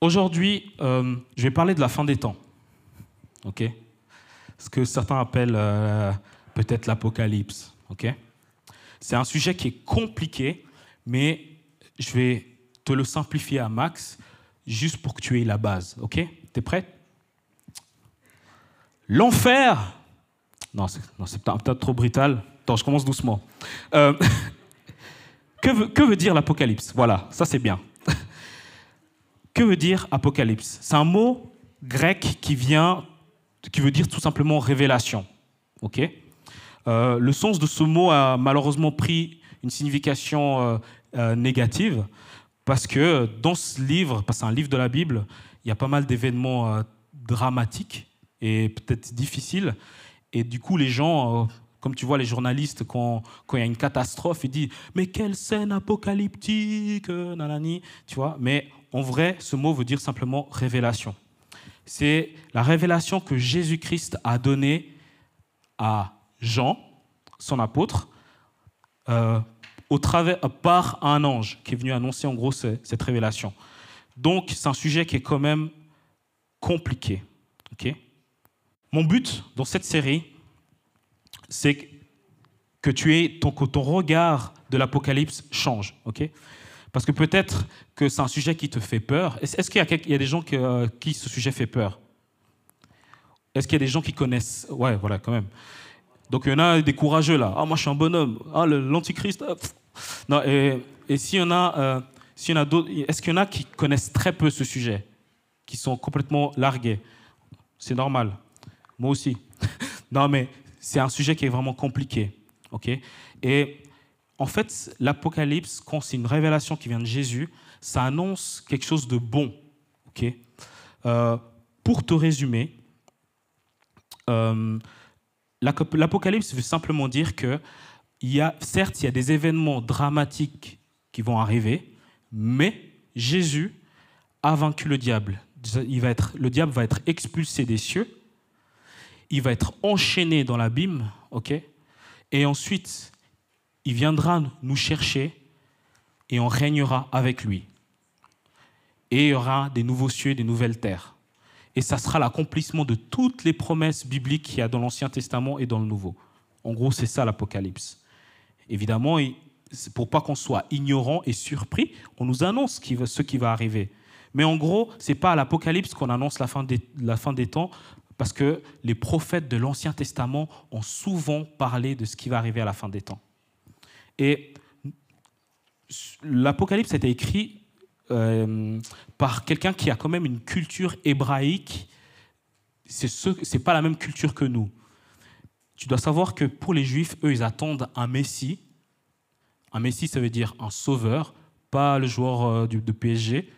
Aujourd'hui, euh, je vais parler de la fin des temps. OK? Ce que certains appellent euh, peut-être l'apocalypse. OK? C'est un sujet qui est compliqué, mais je vais te le simplifier à max, juste pour que tu aies la base. OK? T'es prêt? L'enfer. Non, c'est peut-être trop brutal. Attends, je commence doucement. Euh, que, veut, que veut dire l'apocalypse? Voilà, ça c'est bien. Que veut dire apocalypse? C'est un mot grec qui vient, qui veut dire tout simplement révélation. Ok? Euh, Le sens de ce mot a malheureusement pris une signification euh, négative parce que dans ce livre, parce que c'est un livre de la Bible, il y a pas mal d'événements dramatiques et peut-être difficiles. Et du coup, les gens comme tu vois les journalistes, quand, quand il y a une catastrophe, ils disent Mais quelle scène apocalyptique nanani, tu vois Mais en vrai, ce mot veut dire simplement révélation. C'est la révélation que Jésus-Christ a donnée à Jean, son apôtre, euh, au travers, par un ange qui est venu annoncer en gros cette révélation. Donc, c'est un sujet qui est quand même compliqué. Mon but dans cette série, c'est que tu aies ton, ton regard de l'Apocalypse change, ok? Parce que peut-être que c'est un sujet qui te fait peur. Est-ce qu'il y, a des gens euh, qui ce sujet fait peur? Est-ce qu'il y a des gens qui connaissent? Ouais, voilà, quand même. Donc il y en a des courageux là. Ah, moi je suis un bonhomme. Ah, l'antichrist. Ah, non, et, et s'il y en a, euh, s'il y en a d'autres, est-ce qu'il y en a qui connaissent très peu ce sujet, qui sont complètement largués? C'est normal. Moi aussi. non, mais c'est un sujet qui est vraiment compliqué. Et en fait, l'Apocalypse, quand c'est une révélation qui vient de Jésus, ça annonce quelque chose de bon. euh, pour te résumer, euh, l'Apocalypse veut simplement dire que il y a, certes, il y a des événements dramatiques qui vont arriver, mais Jésus a vaincu le diable. Il va être, le diable va être expulsé des cieux il va être enchaîné dans l'abîme, Et ensuite, il viendra nous chercher et on régnera avec lui. Et il y aura des nouveaux cieux des nouvelles terres. Et ça sera l'accomplissement de toutes les promesses bibliques qu'il y a dans l'Ancien Testament et dans le Nouveau. En gros, c'est ça l'Apocalypse. Évidemment, pour pas qu'on soit ignorant et surpris, on nous annonce ce qui va arriver. Mais en gros, c'est pas à l'Apocalypse qu'on annonce la fin des temps, parce que les prophètes de l'Ancien Testament ont souvent parlé de ce qui va arriver à la fin des temps. Et l'Apocalypse a été écrit euh, par quelqu'un qui a quand même une culture hébraïque. C'est n'est pas la même culture que nous. Tu dois savoir que pour les Juifs, eux, ils attendent un Messie. Un Messie, ça veut dire un sauveur, pas le joueur euh, de PSG.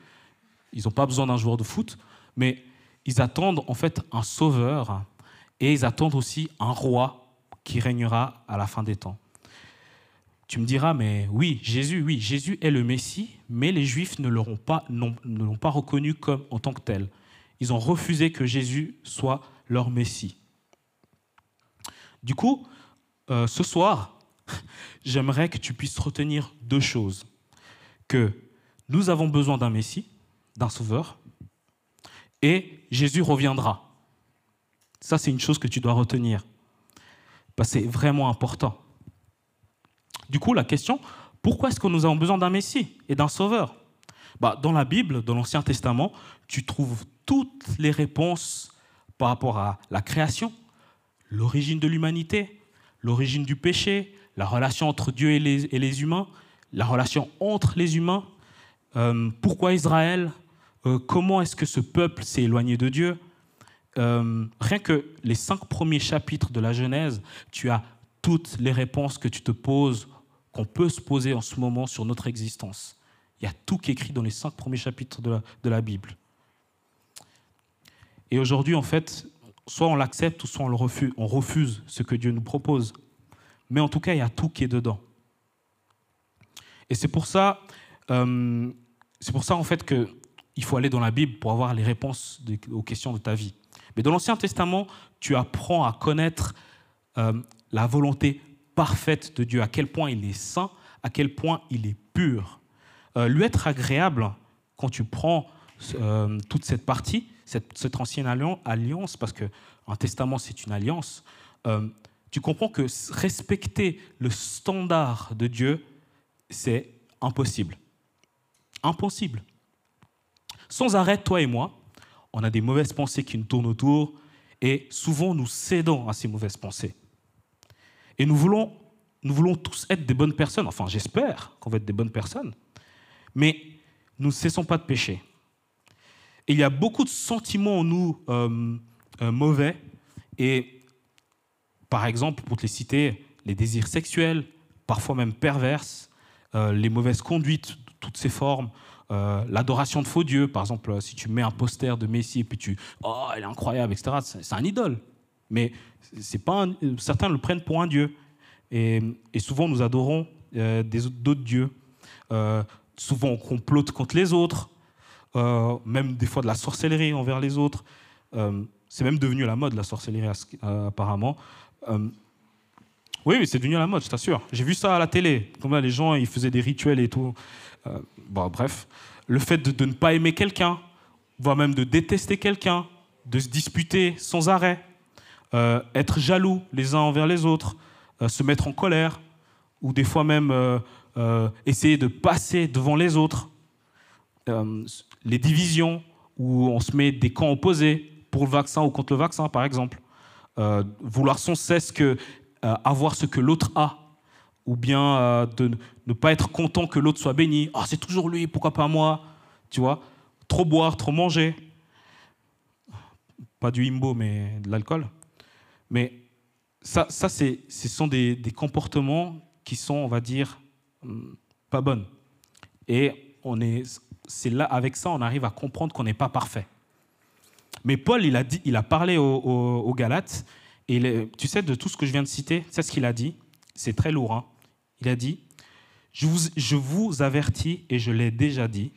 Ils n'ont pas besoin d'un joueur de foot, mais ils attendent en fait un sauveur et ils attendent aussi un roi qui régnera à la fin des temps. Tu me diras, mais oui, Jésus, oui, Jésus est le Messie, mais les Juifs ne l'ont pas, pas reconnu comme en tant que tel. Ils ont refusé que Jésus soit leur Messie. Du coup, euh, ce soir, j'aimerais que tu puisses retenir deux choses. Que nous avons besoin d'un Messie, d'un Sauveur, et Jésus reviendra. Ça, c'est une chose que tu dois retenir. Parce que c'est vraiment important. Du coup, la question, pourquoi est-ce que nous avons besoin d'un Messie et d'un Sauveur? Bah, Dans la Bible, dans l'Ancien Testament, tu trouves toutes les réponses par rapport à la création, l'origine de l'humanité, l'origine du péché, la relation entre Dieu et les, humains, la relation entre les humains, euh, pourquoi Israël, euh, comment est-ce que ce peuple s'est éloigné de Dieu? Euh, rien que les cinq premiers chapitres de la Genèse, tu as toutes les réponses que tu te poses, qu'on peut se poser en ce moment sur notre existence. Il y a tout qui est écrit dans les cinq premiers chapitres de la, Bible. Et aujourd'hui, en fait, soit on l'accepte ou soit on le refuse. On refuse ce que Dieu nous propose. Mais en tout cas, il y a tout qui est dedans. Et c'est pour ça, euh, c'est pour ça en fait que il faut aller dans la Bible pour avoir les réponses aux questions de ta vie. Mais dans l'Ancien Testament, tu apprends à connaître euh, la volonté parfaite de Dieu, à quel point il est saint, à quel point il est pur. Euh, lui être agréable, quand tu prends euh, toute cette partie, cette, ancienne alliance, parce qu'un testament, c'est une alliance, tu comprends que respecter le standard de Dieu, c'est impossible. Impossible. Sans arrêt, toi et moi, on a des mauvaises pensées qui nous tournent autour et souvent nous cédons à ces mauvaises pensées. Et nous voulons, nous voulons tous être des bonnes personnes, enfin j'espère qu'on va être des bonnes personnes, mais nous ne cessons pas de pécher. Et il y a beaucoup de sentiments en nous euh, euh, mauvais et par exemple, pour te les citer, les désirs sexuels, parfois même perverses, euh, les mauvaises conduites, toutes ces formes, euh, l'adoration de faux dieux, par exemple, si tu mets un poster de Messie et puis tu, oh, elle est incroyable, etc. C'est un idole, mais c'est pas certains le prennent pour un dieu. Et, souvent, nous adorons euh, d'autres dieux. Euh, souvent, on complote contre les autres, même des fois de la sorcellerie envers les autres. c'est même devenu la mode, la sorcellerie, apparemment. oui, c'est devenu la mode, je t'assure. J'ai vu ça à la télé. Comme les gens, ils faisaient des rituels et tout. Euh, bref, le fait de, ne pas aimer quelqu'un, voire même de détester quelqu'un, de se disputer sans arrêt, euh, être jaloux les uns envers les autres, euh, se mettre en colère, ou des fois même essayer de passer devant les autres, les divisions, où on se met des camps opposés pour le vaccin ou contre le vaccin, par exemple, vouloir sans cesse avoir ce que l'autre a, ou bien euh, de ne pas être content que l'autre soit béni. Ah, c'est toujours lui, pourquoi pas moi? Tu vois? Trop boire, trop manger. Pas du imbo, mais de l'alcool. Mais ça, ça ce sont des, comportements qui sont, on va dire, hmm, pas bonnes. Et on est, c'est là, avec ça, on arrive à comprendre qu'on n'est pas parfait. Mais Paul, il a, dit, il a parlé aux, Galates, et tu sais, de tout ce que je viens de citer, c'est ce qu'il a dit. C'est très lourd. Hein il a dit, je vous, avertis et je l'ai déjà dit,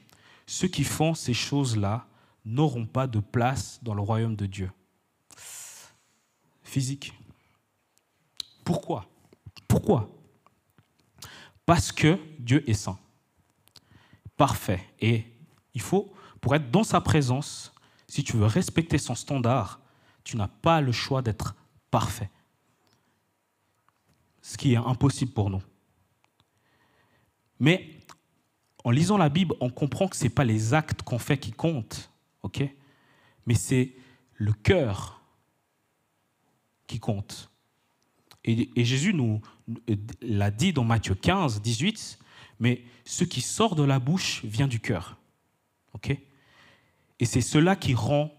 ceux qui font ces choses-là n'auront pas de place dans le royaume de Dieu. Physique. Pourquoi? Pourquoi? Parce que Dieu est saint, parfait. Et il faut, pour être dans sa présence, si tu veux respecter son standard, tu n'as pas le choix d'être parfait. Ce qui est impossible pour nous. Mais en lisant la Bible, on comprend que ce n'est pas les actes qu'on fait qui comptent, mais c'est le cœur qui compte. Et, Jésus nous l'a dit dans Matthieu 15, 18, mais ce qui sort de la bouche vient du cœur. Et c'est cela qui rend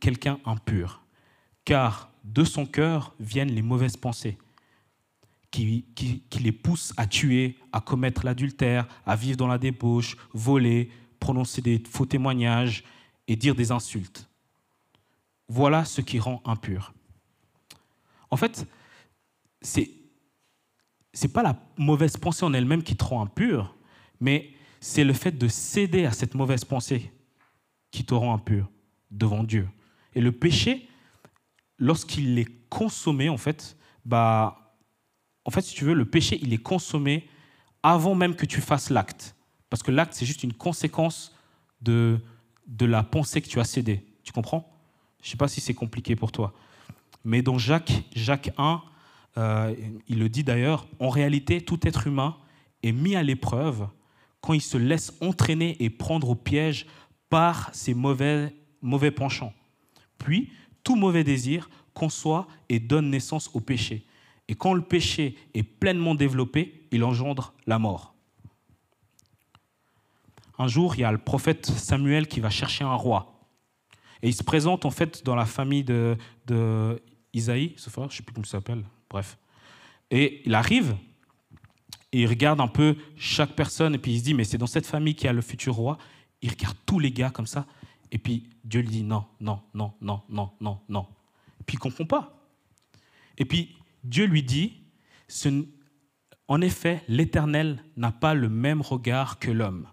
quelqu'un impur, car de son cœur viennent les mauvaises pensées, qui, les pousse à tuer, à commettre l'adultère, à vivre dans la débauche, voler, prononcer des faux témoignages et dire des insultes. Voilà ce qui rend impur. En fait, c'est n'est pas la mauvaise pensée en elle-même qui te rend impur, mais c'est le fait de céder à cette mauvaise pensée qui te rend impur devant Dieu. Et le péché, lorsqu'il est consommé, en fait, bah, en fait, si tu veux, le péché, il est consommé avant même que tu fasses l'acte. Parce que l'acte, c'est juste une conséquence de, la pensée que tu as cédée. Tu comprends? Je ne sais pas si c'est compliqué pour toi. Mais dans Jacques, Jacques 1, euh, il le dit d'ailleurs, en réalité, tout être humain est mis à l'épreuve quand il se laisse entraîner et prendre au piège par ses mauvais penchants. Puis, tout mauvais désir conçoit et donne naissance au péché. Et quand le péché est pleinement développé, il engendre la mort. Un jour, il y a le prophète Samuel qui va chercher un roi. Et il se présente en fait dans la famille de, Isaïe, je ne sais plus comment il s'appelle, bref. Et il arrive, et il regarde un peu chaque personne, et puis il se dit, mais c'est dans cette famille qu'il y a le futur roi. Il regarde tous les gars comme ça, et puis Dieu lui dit, non, non, non, non, non, non, non. Puis il ne comprend pas. Et puis Dieu lui dit, en effet, l'Éternel n'a pas le même regard que l'homme.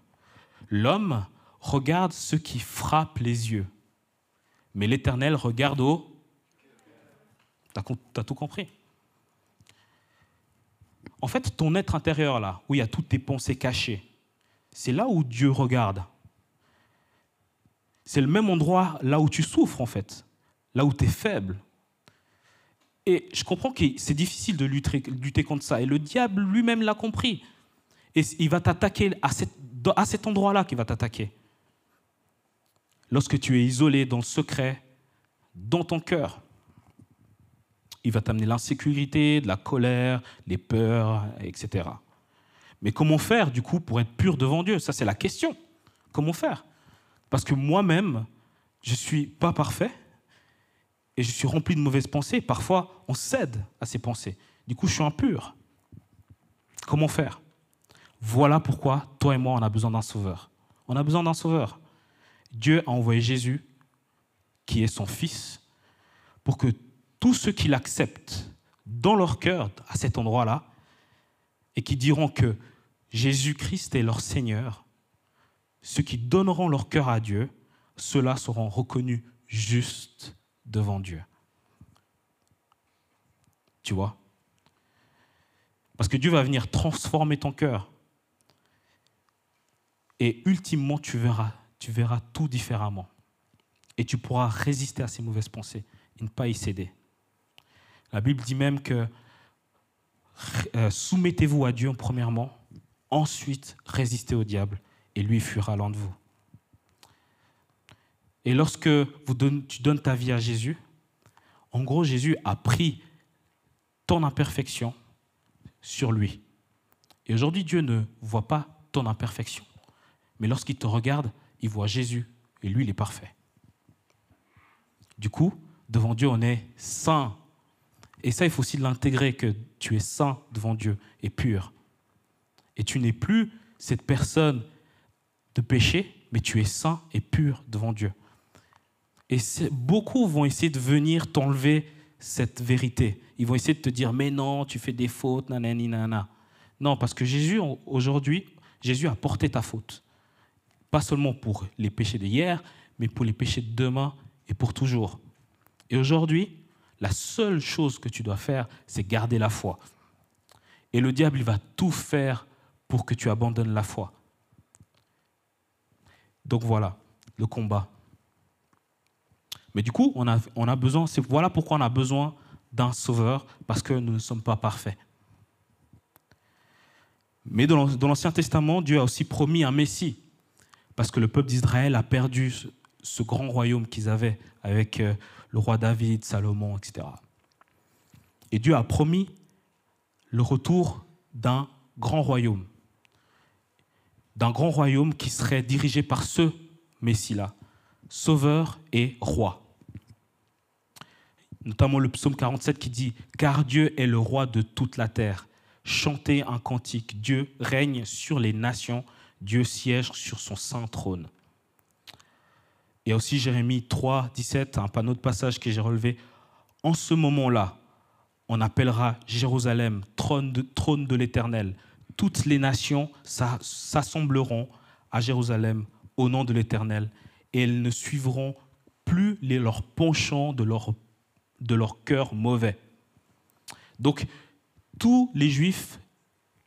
L'homme regarde ce qui frappe les yeux, mais l'Éternel regarde au... Tu as tout compris? En fait, ton être intérieur, là, où il y a toutes tes pensées cachées, c'est là où Dieu regarde. C'est le même endroit là où tu souffres, en fait, là où tu es faible. Et je comprends que c'est difficile de lutter, contre ça. Et le diable lui-même l'a compris. Et il va t'attaquer à, à cet endroit-là qu'il va t'attaquer. Lorsque tu es isolé dans le secret, dans ton cœur, il va t'amener l'insécurité, de la colère, les peurs, etc. Mais comment faire, du coup, pour être pur devant Dieu? Ça, c'est la question. Comment faire? Parce que moi-même, je ne suis pas parfait et je suis rempli de mauvaises pensées. Parfois, on cède à ces pensées. Du coup, je suis impur. Comment faire? Voilà pourquoi toi et moi, on a besoin d'un sauveur. On a besoin d'un sauveur. Dieu a envoyé Jésus, qui est son Fils, pour que tous ceux qui l'acceptent dans leur cœur à cet endroit-là, et qui diront que Jésus-Christ est leur Seigneur, ceux qui donneront leur cœur à Dieu, ceux-là seront reconnus justes devant Dieu. Tu vois? Parce que Dieu va venir transformer ton cœur. Et ultimement, tu verras, tu verras tout différemment. Et tu pourras résister à ces mauvaises pensées et ne pas y céder. La Bible dit même que euh, soumettez-vous à Dieu premièrement, ensuite résistez au diable et lui fuira loin de vous. Et lorsque tu donnes ta vie à Jésus, en gros, Jésus a pris ton imperfection sur lui. Et aujourd'hui, Dieu ne voit pas ton imperfection. Mais lorsqu'il te regarde, il voit Jésus et lui, il est parfait. Du coup, devant Dieu, on est saint. Et ça, il faut aussi l'intégrer, que tu es saint devant Dieu et pur. Et tu n'es plus cette personne de péché, mais tu es saint et pur devant Dieu. Et beaucoup vont essayer de venir t'enlever cette vérité. Ils vont essayer de te dire, mais non, tu fais des fautes, nanani, nanana. Non, parce que Jésus, aujourd'hui, Jésus a porté ta faute. Pas seulement pour les péchés d'hier, mais pour les péchés de demain et pour toujours. Et aujourd'hui, la seule chose que tu dois faire, c'est garder la foi. Et le diable, il va tout faire pour que tu abandonnes la foi. Donc voilà, le combat. Mais du coup, on a, besoin, voilà pourquoi on a besoin d'un sauveur, parce que nous ne sommes pas parfaits. Mais dans l'Ancien Testament, Dieu a aussi promis un Messie, parce que le peuple d'Israël a perdu ce, grand royaume qu'ils avaient avec euh, le roi David, Salomon, etc. Et Dieu a promis le retour d'un grand royaume, d'un grand royaume qui serait dirigé par ce Messie-là, sauveur et roi notamment le psaume 47 qui dit Car Dieu est le roi de toute la terre. Chantez un cantique. Dieu règne sur les nations. Dieu siège sur son saint trône. Il y a aussi Jérémie 3, 17, un panneau de passage que j'ai relevé. En ce moment-là, on appellera Jérusalem trône de, trône de l'Éternel. Toutes les nations s'assembleront à Jérusalem au nom de l'Éternel et elles ne suivront plus les, leurs penchants de leur de leur cœur mauvais. Donc, tous les Juifs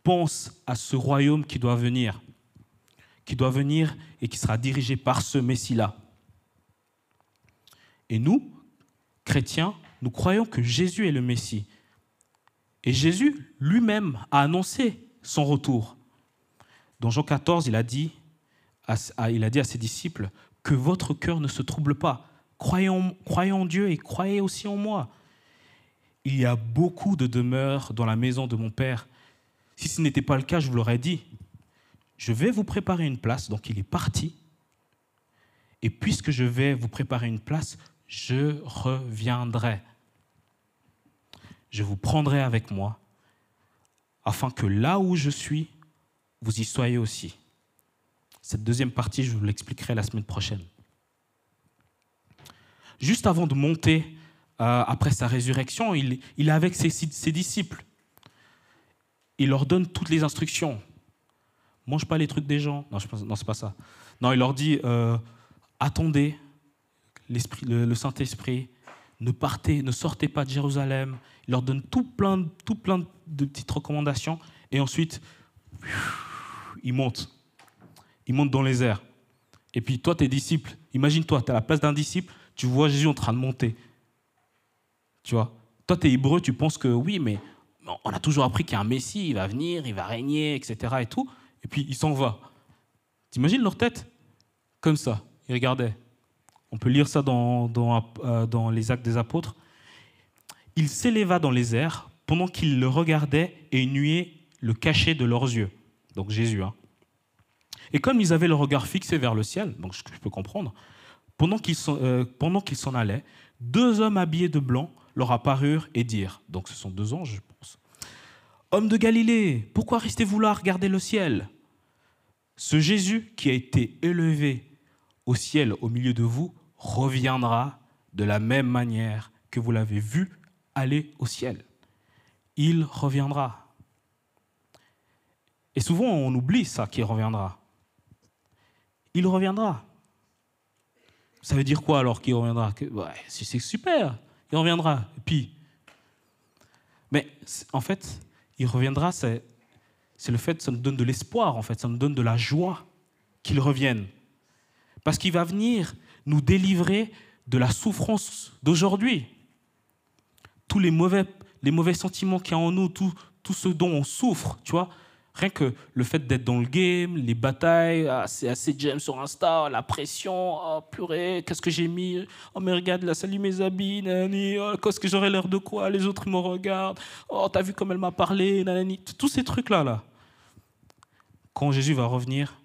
pensent à ce royaume qui doit venir, qui doit venir et qui sera dirigé par ce Messie-là. Et nous, chrétiens, nous croyons que Jésus est le Messie. Et Jésus lui-même a annoncé son retour. Dans Jean 14, il a dit à, ses disciples que votre cœur ne se trouble pas. Croyons, en Dieu et croyez aussi en moi. Il y a beaucoup de demeures dans la maison de mon Père. Si ce n'était pas le cas, je vous l'aurais dit. Je vais vous préparer une place. Donc il est parti. Et puisque je vais vous préparer une place, je reviendrai. Je vous prendrai avec moi, afin que là où je suis, vous y soyez aussi. Cette deuxième partie, je vous l'expliquerai la semaine prochaine juste avant de monter euh, après sa résurrection, il, est avec ses, disciples. Il leur donne toutes les instructions. Mange pas les trucs des gens. Non, non c'est pas ça. Non, il leur dit euh, attendez le, Saint-Esprit, ne partez, ne sortez pas de Jérusalem. Il leur donne tout plein, tout plein de petites recommandations. Et ensuite, il monte. Il monte dans les airs. Et puis toi, tes disciples, Imagine-toi, tu es à la place d'un disciple, tu vois Jésus en train de monter. Tu vois? Toi, tu es hébreu, tu penses que oui, mais on a toujours appris qu'il y a un Messie, il va venir, il va régner, etc. Et tout. Et puis il s'en va. T'imagines leur tête? Comme ça. Ils regardaient. On peut lire ça dans, dans, euh, les actes des apôtres. Il s'éleva dans les airs pendant qu'ils le regardaient et nuaient le cachet de leurs yeux. Donc Jésus. Hein. Et comme ils avaient le regard fixé vers le ciel, donc je peux comprendre, pendant qu'ils euh, s'en allaient, deux hommes habillés de blanc leur apparurent et dirent, donc ce sont deux anges, je pense, Hommes de Galilée, pourquoi restez-vous là à regarder le ciel? Ce Jésus qui a été élevé au ciel au milieu de vous reviendra de la même manière que vous l'avez vu aller au ciel. Il reviendra. Et souvent on oublie ça qu'il reviendra. Il reviendra. Ça veut dire quoi alors qu'il reviendra? C'est super, il reviendra. Puis, mais en fait, il reviendra, c'est, le fait, ça nous donne de l'espoir, en fait, ça nous donne de la joie qu'il revienne. Parce qu'il va venir nous délivrer de la souffrance d'aujourd'hui. Tous les mauvais, les mauvais sentiments qu'il y a en nous, tout, tout ce dont on souffre, tu vois, Rien que le fait d'être dans le game, les batailles, ah, c'est assez j'aime sur Insta, la pression, oh purée, qu'est-ce que j'ai mis? Oh mais regarde, là, salut mes habits, nanani, oh, qu'est-ce que j'aurais l'air de quoi? Les autres me regardent, oh t'as vu comme elle m'a parlé, nanani, tous ces trucs-là, là. Quand Jésus va revenir,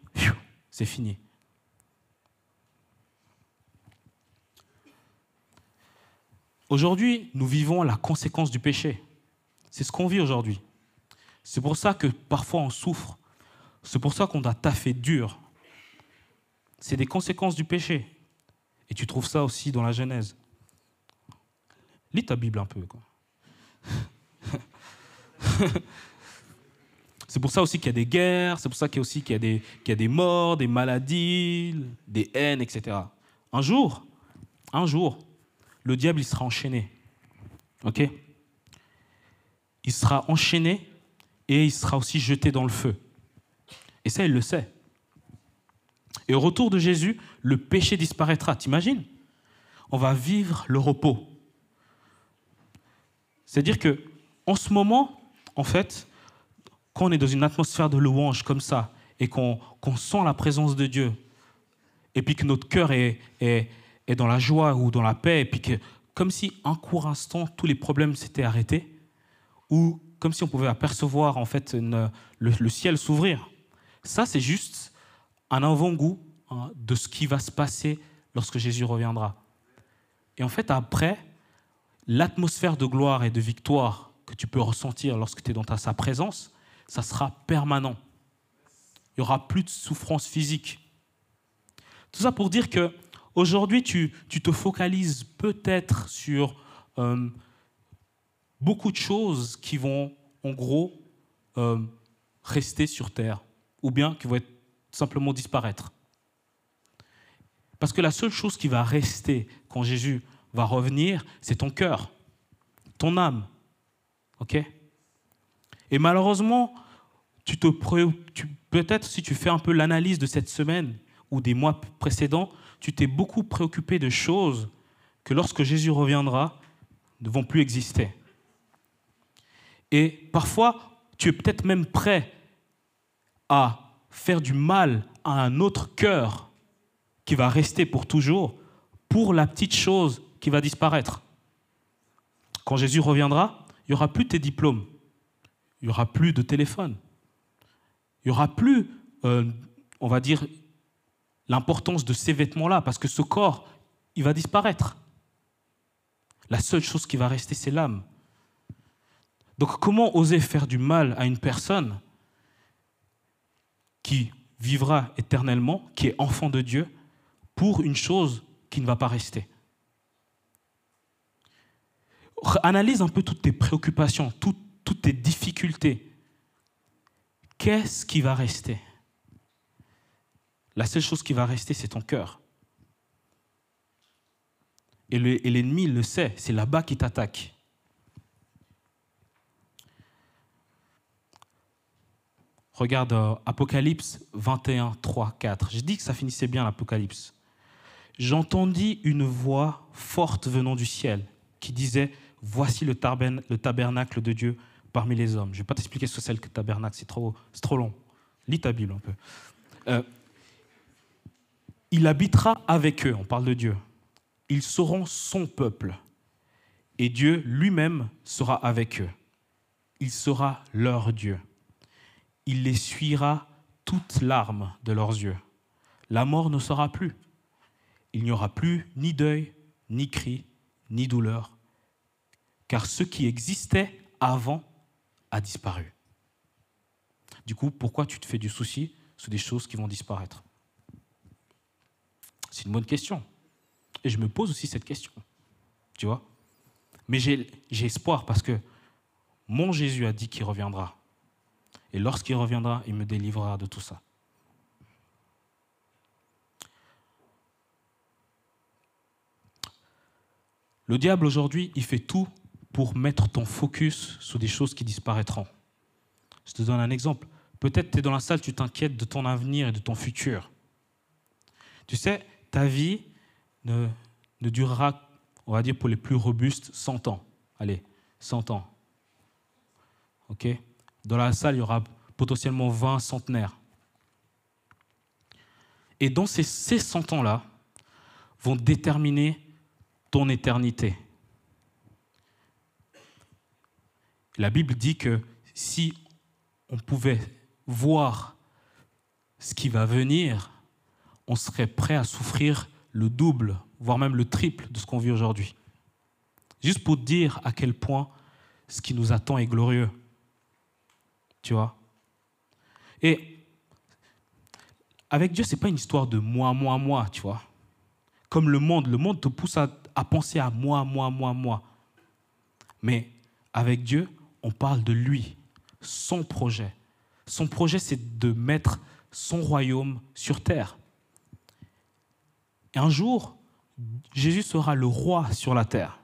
c'est fini. Aujourd'hui, nous vivons la conséquence du péché. C'est ce qu'on vit aujourd'hui. C'est pour ça que parfois on souffre. C'est pour ça qu'on a taffé dur. C'est des conséquences du péché. Et tu trouves ça aussi dans la Genèse. Lis ta Bible un peu. c'est pour ça aussi qu'il y a des guerres, c'est pour ça qu'il y a aussi qu'il y, a des, morts, des maladies, des haines, etc. Un jour, un jour, le diable il sera enchaîné. Ok? Il sera enchaîné et il sera aussi jeté dans le feu. Et ça, il le sait. Et au retour de Jésus, le péché disparaîtra. T'imagines? On va vivre le repos. C'est-à-dire que, en ce moment, en fait, quand on est dans une atmosphère de louange comme ça, et qu'on sent la présence de Dieu, et puis que notre cœur est, dans la joie ou dans la paix, et puis que, comme si un court instant, tous les problèmes s'étaient arrêtés, ou comme si on pouvait apercevoir en fait le, ciel s'ouvrir. Ça, c'est juste un avant-goût hein, de ce qui va se passer lorsque Jésus reviendra. Et en fait, après, l'atmosphère de gloire et de victoire que tu peux ressentir lorsque tu es dans sa présence, ça sera permanent. Il n'y aura plus de souffrance physique. Tout ça pour dire que aujourd'hui, tu, te focalises peut-être sur euh, beaucoup de choses qui vont, en gros, euh, rester sur Terre, ou bien qui vont simplement disparaître. Parce que la seule chose qui va rester quand Jésus va revenir, c'est ton cœur, ton âme. OK? Et malheureusement, tu te peut-être si tu fais un peu l'analyse de cette semaine ou des mois précédents, tu t'es beaucoup préoccupé de choses que lorsque Jésus reviendra ne vont plus exister. Et parfois, tu es peut-être même prêt à faire du mal à un autre cœur qui va rester pour toujours pour la petite chose qui va disparaître. Quand Jésus reviendra, il n'y aura plus tes diplômes, il n'y aura plus de téléphone, il n'y aura plus, euh, on va dire, l'importance de ces vêtements-là, parce que ce corps, il va disparaître. La seule chose qui va rester, c'est l'âme. Donc comment oser faire du mal à une personne qui vivra éternellement, qui est enfant de Dieu, pour une chose qui ne va pas rester? Analyse un peu toutes tes préoccupations, toutes, tes difficultés. Qu'est-ce qui va rester? La seule chose qui va rester, c'est ton cœur. Et l'ennemi le sait, c'est là-bas qu'il t'attaque. Regarde euh, Apocalypse 21, 3, 4. J'ai dit que ça finissait bien l'Apocalypse. j'entendis une voix forte venant du ciel qui disait, voici le, tabernacle de Dieu parmi les hommes. Je ne vais pas t'expliquer ce que c'est le tabernacle, c'est trop, trop long. Lis ta Bible un peu. Euh, il habitera avec eux, on parle de Dieu. Ils seront son peuple. Et Dieu lui-même sera avec eux. Il sera leur Dieu. Il les suira toutes larmes de leurs yeux. La mort ne sera plus. Il n'y aura plus ni deuil, ni cri, ni douleur, car ce qui existait avant a disparu. Du coup, pourquoi tu te fais du souci sur des choses qui vont disparaître? C'est une bonne question. Et je me pose aussi cette question. Tu vois Mais j'ai espoir parce que mon Jésus a dit qu'il reviendra. Et lorsqu'il reviendra, il me délivrera de tout ça. Le diable aujourd'hui, il fait tout pour mettre ton focus sur des choses qui disparaîtront. Je te donne un exemple. Peut-être tu es dans la salle, tu t'inquiètes de ton avenir et de ton futur. Tu sais, ta vie ne, ne durera, on va dire pour les plus robustes, 100 ans. Allez, 100 ans. OK? Dans la salle, il y aura potentiellement 20 centenaires. Et dans ces, 100 ans-là, vont déterminer ton éternité. La Bible dit que si on pouvait voir ce qui va venir, on serait prêt à souffrir le double, voire même le triple de ce qu'on vit aujourd'hui. Juste pour dire à quel point ce qui nous attend est glorieux. Tu vois Et avec Dieu, ce n'est pas une histoire de moi, moi, moi, tu vois. Comme le monde, le monde te pousse à, penser à moi, moi, moi, moi. Mais avec Dieu, on parle de lui, son projet. Son projet, c'est de mettre son royaume sur terre. Et un jour, Jésus sera le roi sur la terre.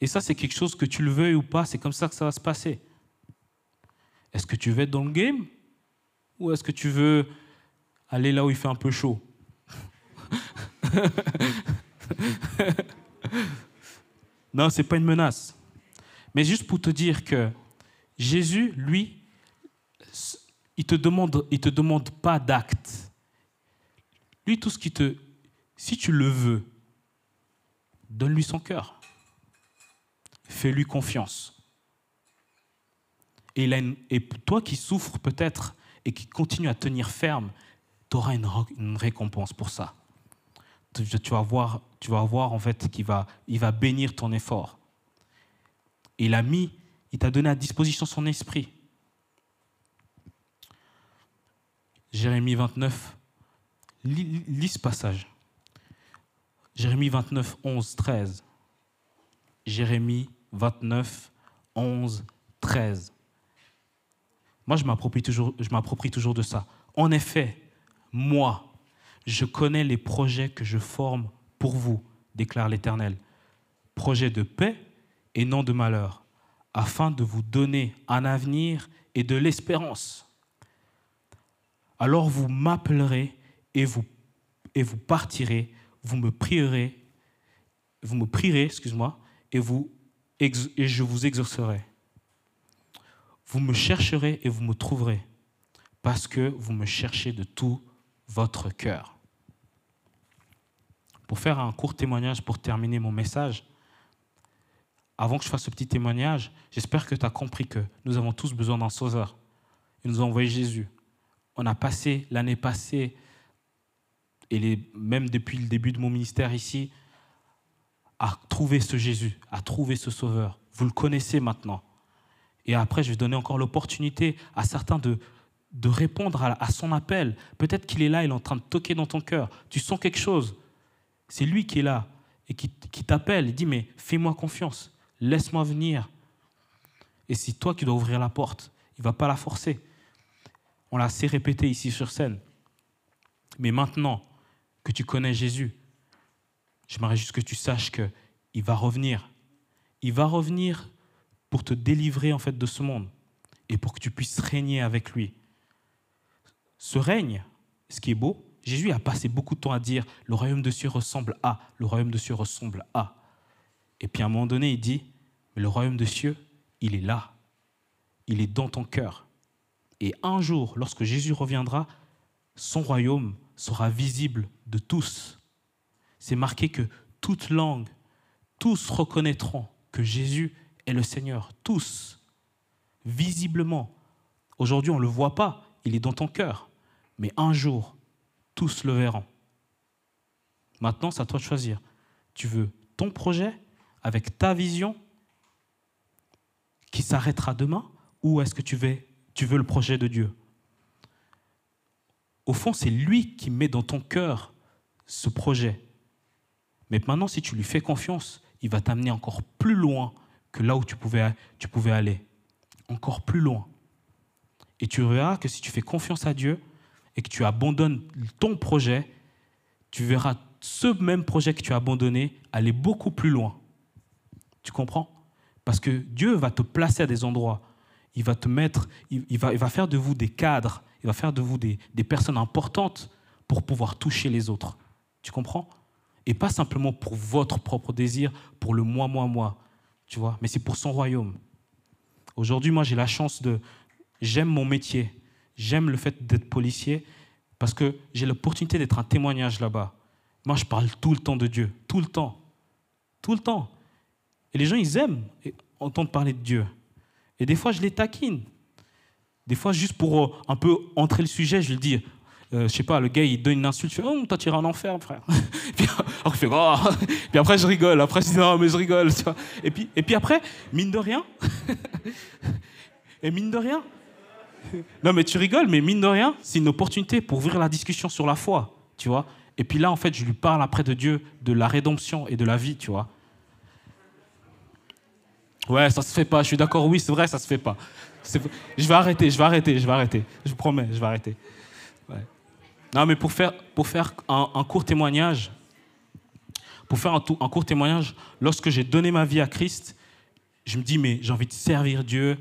Et ça, c'est quelque chose que tu le veuilles ou pas, c'est comme ça que ça va se passer. Est-ce que tu veux être dans le game ou est-ce que tu veux aller là où il fait un peu chaud? Non, c'est pas une menace. Mais juste pour te dire que Jésus, lui, il te demande, il te demande pas d'acte. Lui, tout ce qui te, si tu le veux, donne-lui son cœur. Fais-lui confiance. Et, toi qui souffres peut-être et qui continue à tenir ferme, tu auras une, récompense pour ça. Tu, vas voir, tu vas voir en fait qu'il va, il va bénir ton effort il a mis, il t'a donné à disposition son esprit. Jérémie 29, lis, ce passage. Jérémie 29, 11, 13. Jérémie 29, 11, 13. Moi, je m'approprie toujours, de ça. En effet, moi, je connais les projets que je forme pour vous, déclare l'Éternel. Projets de paix et non de malheur, afin de vous donner un avenir et de l'espérance. Alors vous m'appellerez et vous, et vous partirez, vous me prierez, vous me prierez, excuse-moi, et, et je vous exaucerai. Vous me chercherez et vous me trouverez, parce que vous me cherchez de tout votre cœur. Pour faire un court témoignage, pour terminer mon message, avant que je fasse ce petit témoignage, j'espère que tu as compris que nous avons tous besoin d'un sauveur. Il nous a envoyé Jésus. On a passé l'année passée, et même depuis le début de mon ministère ici, à trouver ce Jésus, à trouver ce sauveur. Vous le connaissez maintenant. Et après, je vais donner encore l'opportunité à certains de, de répondre à, son appel. Peut-être qu'il est là, il est en train de toquer dans ton cœur. Tu sens quelque chose. C'est lui qui est là et qui, qui t'appelle. Il dit, mais fais-moi confiance laisse-moi venir. Et c'est toi qui dois ouvrir la porte. Il ne va pas la forcer. On l'a assez répété ici sur scène. Mais maintenant que tu connais Jésus, j'aimerais juste que tu saches qu'il va revenir. Il va revenir pour te délivrer en fait de ce monde et pour que tu puisses régner avec lui. Ce règne, ce qui est beau, Jésus a passé beaucoup de temps à dire le royaume de cieux ressemble à, le royaume de cieux ressemble à. Et puis à un moment donné, il dit mais le royaume de cieux, il est là. Il est dans ton cœur. Et un jour, lorsque Jésus reviendra, son royaume sera visible de tous. C'est marqué que toute langue, tous reconnaîtront que Jésus est le Seigneur. Tous, visiblement. Aujourd'hui, on ne le voit pas, il est dans ton cœur. Mais un jour, tous le verront. Maintenant, c'est à toi de choisir. Tu veux ton projet avec ta vision qui s'arrêtera demain ou est-ce que tu veux, tu veux le projet de Dieu? Au fond, c'est lui qui met dans ton cœur ce projet. Mais maintenant, si tu lui fais confiance, il va t'amener encore plus loin que là où tu pouvais, tu pouvais aller. Encore plus loin. Et tu verras que si tu fais confiance à Dieu et que tu abandonnes ton projet, tu verras ce même projet que tu as abandonné aller beaucoup plus loin. Tu comprends? Parce que Dieu va te placer à des endroits. Il va te mettre, il, va, il va faire de vous des cadres, il va faire de vous des, des personnes importantes pour pouvoir toucher les autres. Tu comprends? Et pas simplement pour votre propre désir, pour le moi, moi, moi. Tu vois Mais c'est pour son royaume. Aujourd'hui, moi, j'ai la chance de, J'aime mon métier. J'aime le fait d'être policier parce que j'ai l'opportunité d'être un témoignage là-bas. Moi, je parle tout le temps de Dieu, tout le temps. Tout le temps. Et les gens, ils aiment entendre parler de Dieu. Et des fois, je les taquine. Des fois, juste pour euh, un peu entrer le sujet, je lui dis, euh, je sais pas, le gars, il donne une insulte, je fais, oh, toi, tu iras en enfer, frère. oh. puis après, je rigole. Après, je dis, non, mais je rigole. Tu vois. Et, puis, et puis après, mine de rien, et mine de rien, non, mais tu rigoles, mais mine de rien, c'est une opportunité pour ouvrir la discussion sur la foi, tu vois. Et puis là, en fait, je lui parle après de Dieu, de la rédemption et de la vie, tu vois. Ouais, ça se fait pas. Je suis d'accord. Oui, c'est vrai, ça se fait pas. Je vais arrêter, je vais arrêter, je vais arrêter. Je vous promets, je vais arrêter. Non, mais pour faire, pour faire un, court témoignage, pour faire un, un court témoignage, lorsque j'ai donné ma vie à Christ, je me dis, mais j'ai envie de servir Dieu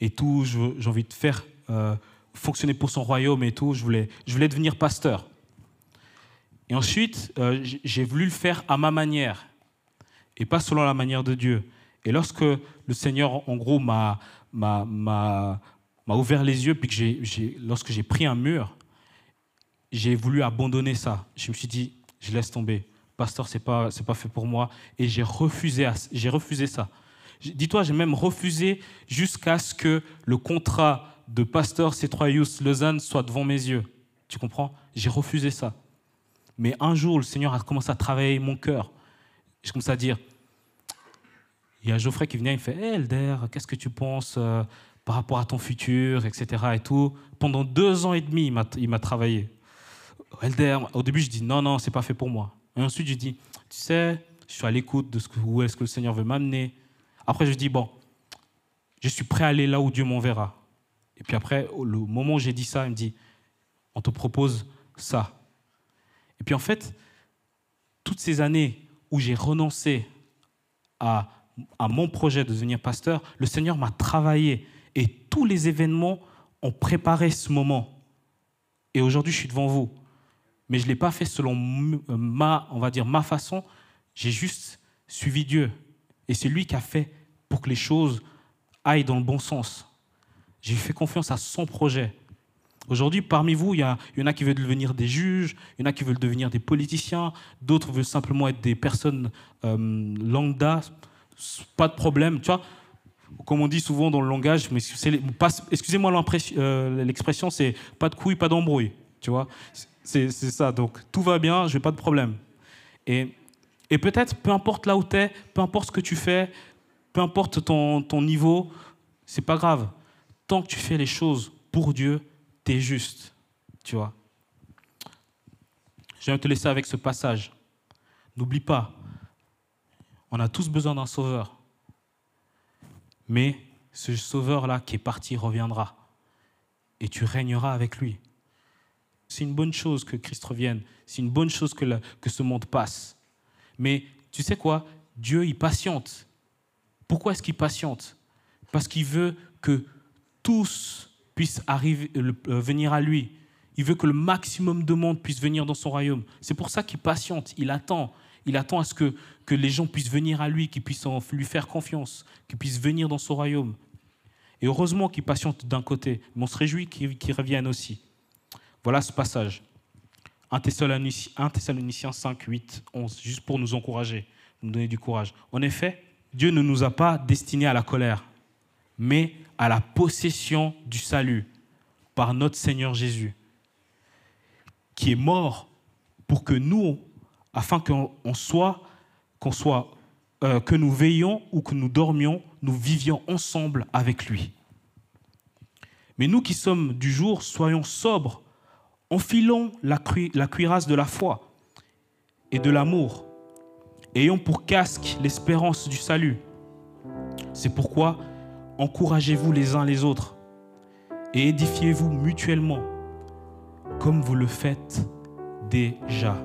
et tout, j'ai envie de faire euh, fonctionner pour son royaume et tout. Je voulais, je voulais devenir pasteur. Et ensuite, euh, j'ai voulu le faire à ma manière et pas selon la manière de Dieu. Et lorsque le Seigneur, en gros, m'a ouvert les yeux, puis que lorsque j'ai pris un mur, j'ai voulu abandonner ça. Je me suis dit, je laisse tomber. Pasteur, c'est pas, pas fait pour moi. Et j'ai refusé, refusé ça. Dis-toi, j'ai même refusé jusqu'à ce que le contrat de pasteur C3 Lausanne soit devant mes yeux. Tu comprends? J'ai refusé ça. Mais un jour, le Seigneur a commencé à travailler mon cœur. J'ai commencé à dire, il y a Geoffrey qui venait, il me fait, hey Elder, qu'est-ce que tu penses euh, par rapport à ton futur, etc. Et tout. Pendant deux ans et demi, il m'a travaillé. Au début, je dis, non, non, c'est pas fait pour moi. Et ensuite, je dis, tu sais, je suis à l'écoute de ce où est-ce que le Seigneur veut m'amener. Après, je dis, bon, je suis prêt à aller là où Dieu m'enverra. Et puis après, le moment où j'ai dit ça, il me dit, on te propose ça. Et puis en fait, toutes ces années où j'ai renoncé à, à, mon projet de devenir pasteur, le Seigneur m'a travaillé et tous les événements ont préparé ce moment. Et aujourd'hui, je suis devant vous. Mais je ne l'ai pas fait selon ma, on va dire, ma façon. J'ai juste suivi Dieu. Et c'est lui qui a fait pour que les choses aillent dans le bon sens. J'ai fait confiance à son projet. Aujourd'hui, parmi vous, il y, y, en a qui veulent devenir des juges, il y en a qui veulent devenir des politiciens, d'autres veulent simplement être des personnes euh, lambda. Pas de problème, tu vois. Comme on dit souvent dans le langage, mais excusez-moi euh, l'expression, c'est pas de couilles, pas d'embrouille, tu vois. C'est ça, donc tout va bien, je n'ai pas de problème. Et peut-être, peu importe là où tu es, peu importe ce que tu fais, peu importe ton, niveau, c'est pas grave. Tant que tu fais les choses pour Dieu, tu es juste. Tu vois. Je vais te laisser avec ce passage. N'oublie pas, on a tous besoin d'un sauveur. Mais ce sauveur-là qui est parti reviendra. Et tu régneras avec lui. C'est une bonne chose que Christ revienne. C'est une bonne chose que, que ce monde passe. Mais tu sais quoi? Dieu, il patiente. Pourquoi est-ce qu'il patiente? Parce qu'il veut que tous puissent euh, venir à lui. Il veut que le maximum de monde puisse venir dans son royaume. C'est pour ça qu'il patiente, il attend. Il attend à ce que, que les gens puissent venir à lui, qu'ils puissent lui faire confiance, qu'ils puissent venir dans son royaume. Et heureusement qu'il patiente d'un côté, mais on se réjouit qu'il revienne aussi. Voilà ce passage. 1 Thessaloniciens 5, 8, 11, juste pour nous encourager, nous donner du courage. En effet, Dieu ne nous a pas destinés à la colère, mais à la possession du salut par notre Seigneur Jésus, qui est mort pour que nous, afin qu'on soit, qu'on soit, euh, que nous veillions ou que nous dormions, nous vivions ensemble avec lui. Mais nous qui sommes du jour, soyons sobres, enfilons la, la cuirasse de la foi et de l'amour, ayons pour casque l'espérance du salut. C'est pourquoi encouragez-vous les uns les autres et édifiez-vous mutuellement comme vous le faites déjà.